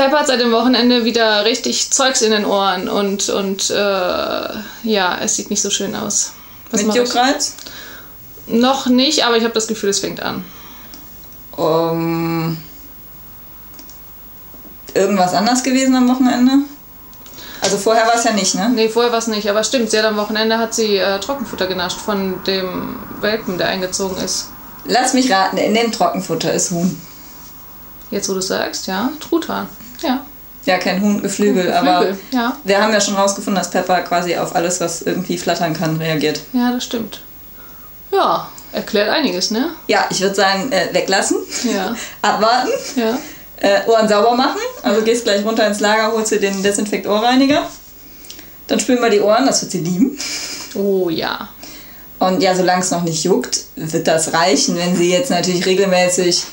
Pepper hat seit dem Wochenende wieder richtig Zeugs in den Ohren und, und äh, ja, es sieht nicht so schön aus. Was Mit Juckreiz? Noch nicht, aber ich habe das Gefühl, es fängt an. Um, irgendwas anders gewesen am Wochenende? Also vorher war es ja nicht, ne? Nee, vorher war es nicht. Aber stimmt, sie hat am Wochenende hat sie äh, Trockenfutter genascht von dem Welpen, der eingezogen ist. Lass mich raten, in dem Trockenfutter ist Huhn. Jetzt, wo du sagst, ja, Truthahn. Ja. Ja, kein Huhn, Geflügel, Geflügel aber ja. wir haben ja schon rausgefunden, dass Pepper quasi auf alles, was irgendwie flattern kann, reagiert. Ja, das stimmt. Ja, erklärt einiges, ne? Ja, ich würde sagen, äh, weglassen. Ja. Abwarten. Ja. Äh, Ohren sauber machen. Also gehst gleich runter ins Lager, holst dir den Desinfekt-Ohrreiniger. Dann spülen wir die Ohren, das wird sie lieben. Oh ja. Und ja, solange es noch nicht juckt, wird das reichen. Wenn sie jetzt natürlich regelmäßig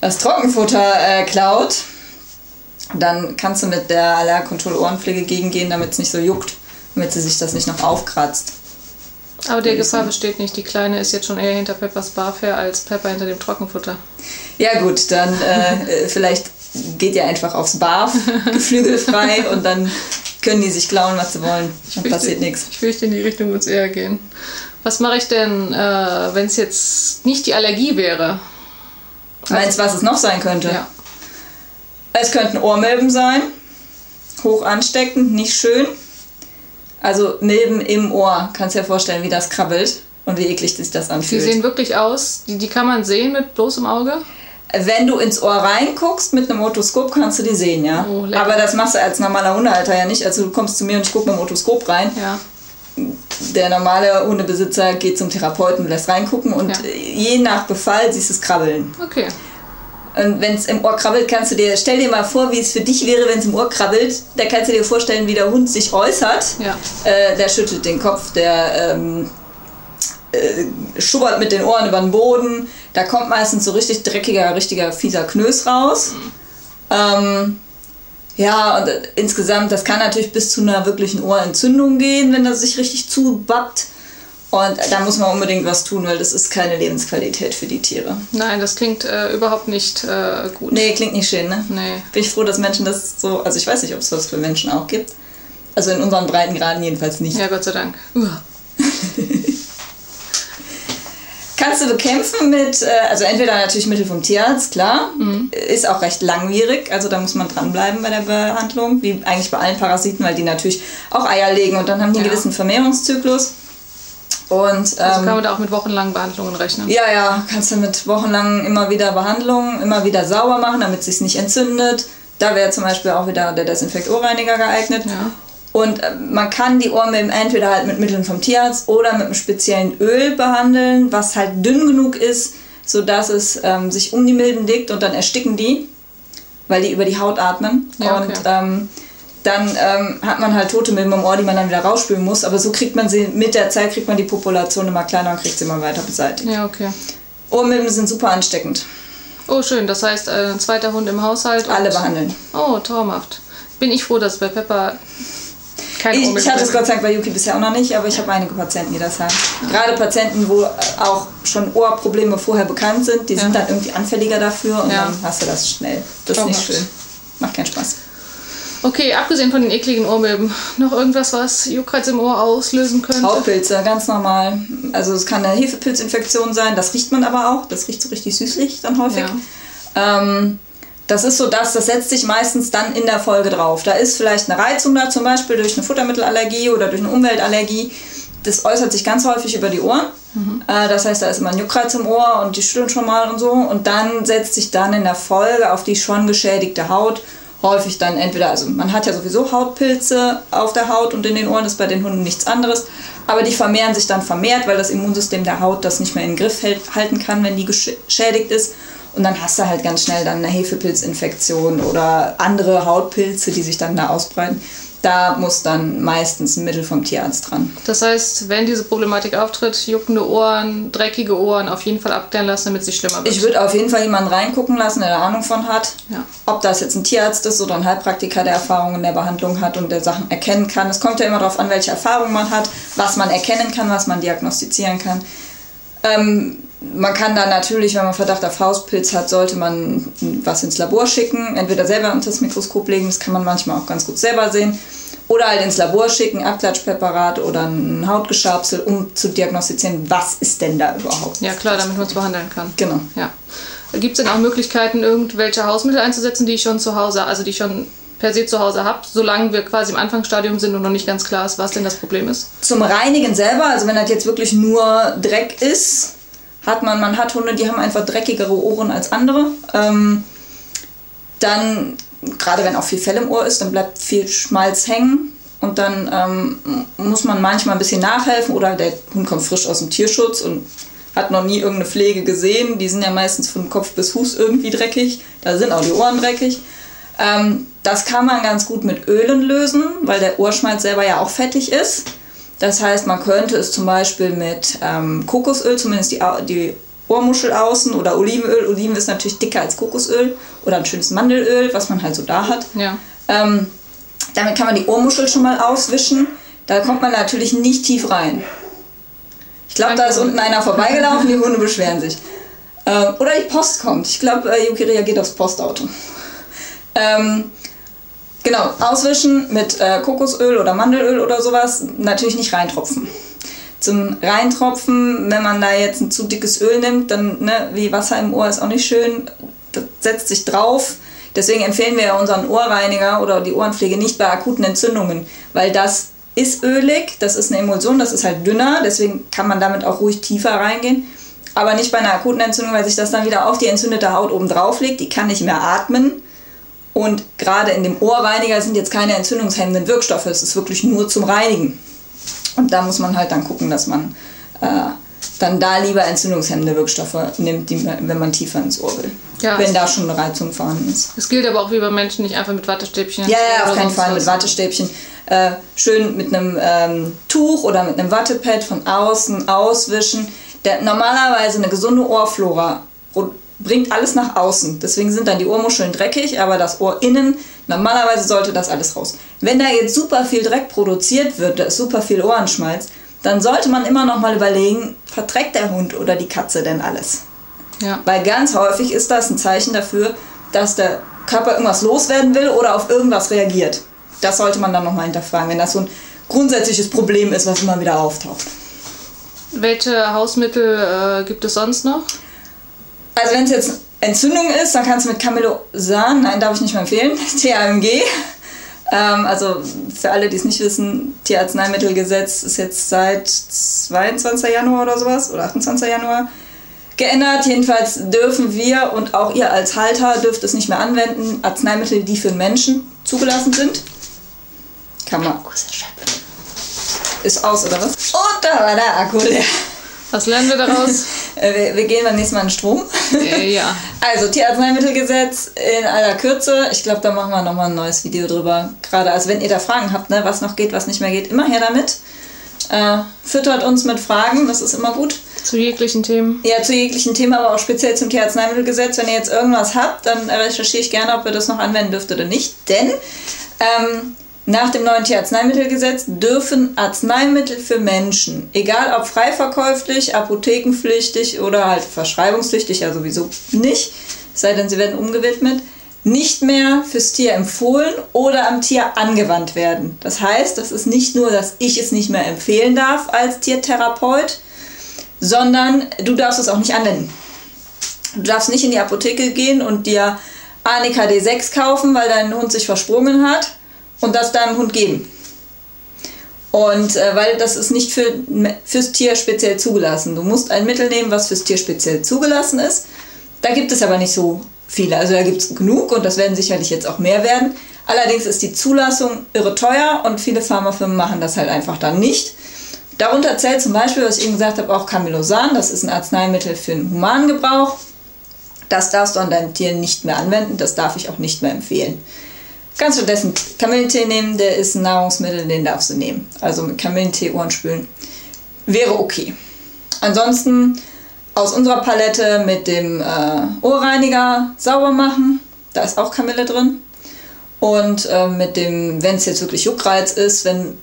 das Trockenfutter äh, klaut, dann kannst du mit der Allergkontroll-Ohrenpflege gegengehen, damit es nicht so juckt, damit sie sich das nicht noch aufkratzt. Aber der Gefahr besteht nicht. Die Kleine ist jetzt schon eher hinter Peppers Barfair als Pepper hinter dem Trockenfutter. Ja gut, dann äh, äh vielleicht geht ihr einfach aufs Barf, geflügelfrei und dann können die sich klauen, was sie wollen. Dann fürchte, passiert nichts. Ich fürchte, in die Richtung muss eher gehen. Was mache ich denn, äh, wenn es jetzt nicht die Allergie wäre? Meinst du, was es noch sein könnte? Ja. Es könnten Ohrmilben sein. Hoch ansteckend, nicht schön. Also Milben im Ohr. Kannst dir vorstellen, wie das krabbelt und wie eklig sich das anfühlt. Die sehen wirklich aus. Die, die kann man sehen mit bloßem Auge? Wenn du ins Ohr reinguckst mit einem Otoskop, kannst du die sehen, ja. Oh, Aber das machst du als normaler Hundehalter ja nicht. Also du kommst zu mir und ich gucke mit dem Otoskop rein. Ja. Der normale Hundebesitzer geht zum Therapeuten und lässt reingucken und ja. je nach Befall siehst du es krabbeln. Okay. Und wenn es im Ohr krabbelt, kannst du dir, stell dir mal vor, wie es für dich wäre, wenn es im Ohr krabbelt. Da kannst du dir vorstellen, wie der Hund sich äußert. Ja. Äh, der schüttelt den Kopf, der ähm, äh, schubbert mit den Ohren über den Boden. Da kommt meistens so richtig dreckiger, richtiger fieser Knös raus. Mhm. Ähm, ja, und äh, insgesamt, das kann natürlich bis zu einer wirklichen Ohrentzündung gehen, wenn das sich richtig zubappt. Und da muss man unbedingt was tun, weil das ist keine Lebensqualität für die Tiere. Nein, das klingt äh, überhaupt nicht äh, gut. Nee, klingt nicht schön, ne? Nee. Bin ich froh, dass Menschen das so, also ich weiß nicht, ob es was für Menschen auch gibt. Also in unseren Breitengraden jedenfalls nicht. Ja, Gott sei Dank. Kannst du bekämpfen mit, äh, also entweder natürlich Mittel vom Tierarzt, klar, mhm. ist auch recht langwierig, also da muss man dranbleiben bei der Behandlung, wie eigentlich bei allen Parasiten, weil die natürlich auch Eier legen und dann haben die einen ja. gewissen Vermehrungszyklus. Und, also ähm, also kann man da auch mit wochenlangen Behandlungen rechnen? Ja, ja, kannst du mit wochenlangen immer wieder Behandlungen, immer wieder sauber machen, damit es sich nicht entzündet. Da wäre zum Beispiel auch wieder der Desinfekt-Ohrreiniger geeignet. Ja. Und äh, man kann die Ohrmilben entweder halt mit Mitteln vom Tierarzt oder mit einem speziellen Öl behandeln, was halt dünn genug ist, sodass es ähm, sich um die Milben legt und dann ersticken die, weil die über die Haut atmen. Ja, okay. Und ähm, dann ähm, hat man halt tote Milben im Ohr, die man dann wieder rausspülen muss. Aber so kriegt man sie, mit der Zeit kriegt man die Population immer kleiner und kriegt sie immer weiter beseitigt. Ja, okay. Ohrmilben sind super ansteckend. Oh, schön. Das heißt, äh, ein zweiter Hund im Haushalt. Alle behandeln. Oh, traumhaft. Bin ich froh, dass bei Pepper kein ich, ich hatte es Gott sei Dank bei Yuki bisher auch noch nicht, aber ich habe einige Patienten, die das haben. Gerade Patienten, wo auch schon Ohrprobleme vorher bekannt sind, die ja. sind dann irgendwie anfälliger dafür und ja. dann hast du das schnell. Das ist nicht schön. Macht keinen Spaß. Okay, abgesehen von den ekligen Ohrmilben, noch irgendwas, was Juckreiz im Ohr auslösen könnte? Hautpilze, ganz normal. Also es kann eine Hefepilzinfektion sein, das riecht man aber auch. Das riecht so richtig süßlich dann häufig. Ja. Ähm, das ist so das, das setzt sich meistens dann in der Folge drauf. Da ist vielleicht eine Reizung da, zum Beispiel durch eine Futtermittelallergie oder durch eine Umweltallergie. Das äußert sich ganz häufig über die Ohren. Mhm. Äh, das heißt, da ist immer ein Juckreiz im Ohr und die schütteln schon mal und so. Und dann setzt sich dann in der Folge auf die schon geschädigte Haut häufig dann entweder, also man hat ja sowieso Hautpilze auf der Haut und in den Ohren ist bei den Hunden nichts anderes, aber die vermehren sich dann vermehrt, weil das Immunsystem der Haut das nicht mehr in den Griff hält, halten kann, wenn die geschädigt ist. Und dann hast du halt ganz schnell dann eine Hefepilzinfektion oder andere Hautpilze, die sich dann da ausbreiten da muss dann meistens ein Mittel vom Tierarzt dran. Das heißt, wenn diese Problematik auftritt, juckende Ohren, dreckige Ohren, auf jeden Fall abklären lassen, damit es nicht schlimmer wird. Ich würde auf jeden Fall jemanden reingucken lassen, der da Ahnung von hat. Ja. Ob das jetzt ein Tierarzt ist oder ein Heilpraktiker, der Erfahrung in der Behandlung hat und der Sachen erkennen kann. Es kommt ja immer darauf an, welche Erfahrung man hat, was man erkennen kann, was man diagnostizieren kann. Ähm, man kann dann natürlich, wenn man Verdacht auf Hauspilz hat, sollte man was ins Labor schicken. Entweder selber unter das Mikroskop legen, das kann man manchmal auch ganz gut selber sehen. Oder halt ins Labor schicken, Abklatschpräparat oder ein Hautgeschabsel, um zu diagnostizieren, was ist denn da überhaupt. Ja klar, damit man es behandeln kann. Genau. Ja. Gibt es denn auch Möglichkeiten, irgendwelche Hausmittel einzusetzen, die ich schon zu Hause, also die ich schon per se zu Hause habe, solange wir quasi im Anfangsstadium sind und noch nicht ganz klar ist, was denn das Problem ist? Zum Reinigen selber, also wenn das jetzt wirklich nur Dreck ist, hat man, man hat Hunde, die haben einfach dreckigere Ohren als andere. Ähm, dann, gerade wenn auch viel Fell im Ohr ist, dann bleibt viel Schmalz hängen. Und dann ähm, muss man manchmal ein bisschen nachhelfen oder der Hund kommt frisch aus dem Tierschutz und hat noch nie irgendeine Pflege gesehen. Die sind ja meistens von Kopf bis Fuß irgendwie dreckig. Da sind auch die Ohren dreckig. Ähm, das kann man ganz gut mit Ölen lösen, weil der Ohrschmalz selber ja auch fettig ist. Das heißt, man könnte es zum Beispiel mit ähm, Kokosöl, zumindest die, die Ohrmuschel außen oder Olivenöl. Oliven ist natürlich dicker als Kokosöl oder ein schönes Mandelöl, was man halt so da hat. Ja. Ähm, damit kann man die Ohrmuschel schon mal auswischen. Da kommt man natürlich nicht tief rein. Ich glaube, da ist unten einer vorbeigelaufen, die Hunde beschweren sich. Ähm, oder die Post kommt. Ich glaube, äh, Yuki reagiert aufs Postauto. Ähm, genau, auswischen mit äh, Kokosöl oder Mandelöl oder sowas. Natürlich nicht reintropfen. Zum Reintropfen, wenn man da jetzt ein zu dickes Öl nimmt, dann ne, wie Wasser im Ohr ist auch nicht schön. Das setzt sich drauf. Deswegen empfehlen wir ja unseren Ohrreiniger oder die Ohrenpflege nicht bei akuten Entzündungen, weil das ist ölig, das ist eine Emulsion, das ist halt dünner, deswegen kann man damit auch ruhig tiefer reingehen. Aber nicht bei einer akuten Entzündung, weil sich das dann wieder auf die entzündete Haut oben drauf legt, die kann nicht mehr atmen. Und gerade in dem Ohrreiniger sind jetzt keine entzündungshemmenden Wirkstoffe, es ist wirklich nur zum Reinigen. Und da muss man halt dann gucken, dass man äh, dann da lieber entzündungshemmende Wirkstoffe nimmt, die, wenn man tiefer ins Ohr will. Ja, wenn da schon eine Reizung vorhanden ist. Es gilt aber auch wie bei Menschen, nicht einfach mit Wattestäbchen. Ja, ja, auf keinen Fall mit Wattestäbchen. Äh, schön mit einem ähm, Tuch oder mit einem Wattepad von außen auswischen. Der, normalerweise eine gesunde Ohrflora bringt alles nach außen. Deswegen sind dann die Ohrmuscheln dreckig, aber das Ohr innen, normalerweise sollte das alles raus. Wenn da jetzt super viel Dreck produziert wird, da ist super viel Ohrenschmalz, dann sollte man immer noch mal überlegen, verträgt der Hund oder die Katze denn alles? Ja. Weil ganz häufig ist das ein Zeichen dafür, dass der Körper irgendwas loswerden will oder auf irgendwas reagiert. Das sollte man dann nochmal hinterfragen, wenn das so ein grundsätzliches Problem ist, was immer wieder auftaucht. Welche Hausmittel äh, gibt es sonst noch? Also wenn es jetzt Entzündung ist, dann kannst du mit Camelosan, nein, darf ich nicht mehr empfehlen, TAMG. Ähm, also für alle, die es nicht wissen, Tierarzneimittelgesetz ist jetzt seit 22. Januar oder sowas oder 28. Januar geändert. Jedenfalls dürfen wir und auch ihr als Halter dürft es nicht mehr anwenden, Arzneimittel, die für Menschen zugelassen sind. Kann man. Ist aus, oder was? Und da war der Akku leer. Was lernen wir daraus? Äh, wir, wir, gehen beim nächsten Mal in Strom. Äh, ja. Also Tierarzneimittelgesetz in aller Kürze. Ich glaube, da machen wir nochmal ein neues Video drüber. Gerade also wenn ihr da Fragen habt, ne, was noch geht, was nicht mehr geht, immer her damit. Äh, füttert uns mit Fragen, das ist immer gut. Zu jeglichen Themen? Ja, zu jeglichen Themen, aber auch speziell zum Tierarzneimittelgesetz. Wenn ihr jetzt irgendwas habt, dann recherchiere ich gerne, ob ihr das noch anwenden dürft oder nicht. Denn ähm, nach dem neuen Tierarzneimittelgesetz dürfen Arzneimittel für Menschen, egal ob frei verkäuflich, apothekenpflichtig oder halt verschreibungspflichtig, ja sowieso nicht, sei denn sie werden umgewidmet, nicht mehr fürs Tier empfohlen oder am Tier angewandt werden. Das heißt, das ist nicht nur, dass ich es nicht mehr empfehlen darf als Tiertherapeut, sondern du darfst es auch nicht anwenden. Du darfst nicht in die Apotheke gehen und dir Anika D6 kaufen, weil dein Hund sich versprungen hat und das deinem Hund geben. Und äh, weil das ist nicht für, fürs Tier speziell zugelassen. Du musst ein Mittel nehmen, was fürs Tier speziell zugelassen ist. Da gibt es aber nicht so viele. Also da gibt es genug und das werden sicherlich jetzt auch mehr werden. Allerdings ist die Zulassung irre teuer und viele Pharmafirmen machen das halt einfach dann nicht. Darunter zählt zum Beispiel, was ich eben gesagt habe, auch Camelosan. Das ist ein Arzneimittel für den humanen Gebrauch. Das darfst du an deinem Tier nicht mehr anwenden. Das darf ich auch nicht mehr empfehlen. Kannst du dessen Kamillentee nehmen, der ist ein Nahrungsmittel, den darfst du nehmen. Also mit Kamillentee Ohren spülen. Wäre okay. Ansonsten aus unserer Palette mit dem äh, Ohrreiniger sauber machen. Da ist auch Kamille drin. Und äh, mit dem, wenn es jetzt wirklich Juckreiz ist, wenn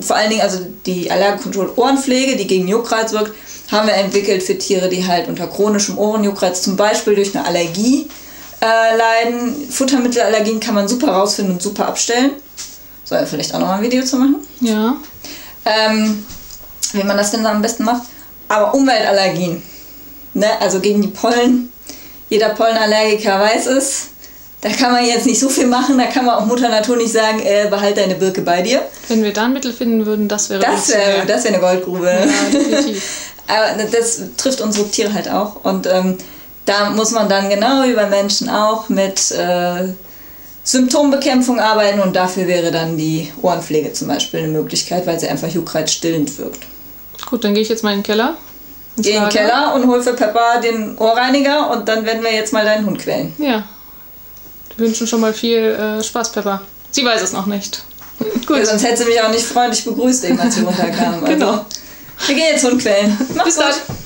vor allen Dingen, also die Allergenkontroll-Ohrenpflege, die gegen Juckreiz wirkt, haben wir entwickelt für Tiere, die halt unter chronischem Ohrenjuckreiz zum Beispiel durch eine Allergie äh, leiden. Futtermittelallergien kann man super rausfinden und super abstellen. Soll ja vielleicht auch noch mal ein Video zu machen. Ja. Ähm, wie man das denn am besten macht. Aber Umweltallergien, ne? also gegen die Pollen, jeder Pollenallergiker weiß es. Da kann man jetzt nicht so viel machen, da kann man auch Mutter Natur nicht sagen, äh, behalt deine Birke bei dir. Wenn wir da ein Mittel finden würden, das wäre Das wäre das wär eine Goldgrube. Ja, definitiv. Aber das trifft unsere Tiere halt auch. Und ähm, da muss man dann genau wie bei Menschen auch mit äh, Symptombekämpfung arbeiten und dafür wäre dann die Ohrenpflege zum Beispiel eine Möglichkeit, weil sie einfach Juckreiz stillend wirkt. Gut, dann gehe ich jetzt mal in den Keller. Geh in den. Keller und hol für Peppa den Ohrreiniger und dann werden wir jetzt mal deinen Hund quälen. Ja. Wir wünschen schon mal viel äh, Spaß, Pepper. Sie weiß es noch nicht. Gut. Ja, sonst hätte sie mich auch nicht freundlich begrüßt, eben als wir runterkamen. Genau. Also, wir gehen jetzt Hund quälen. Mach's Bis gut. dann.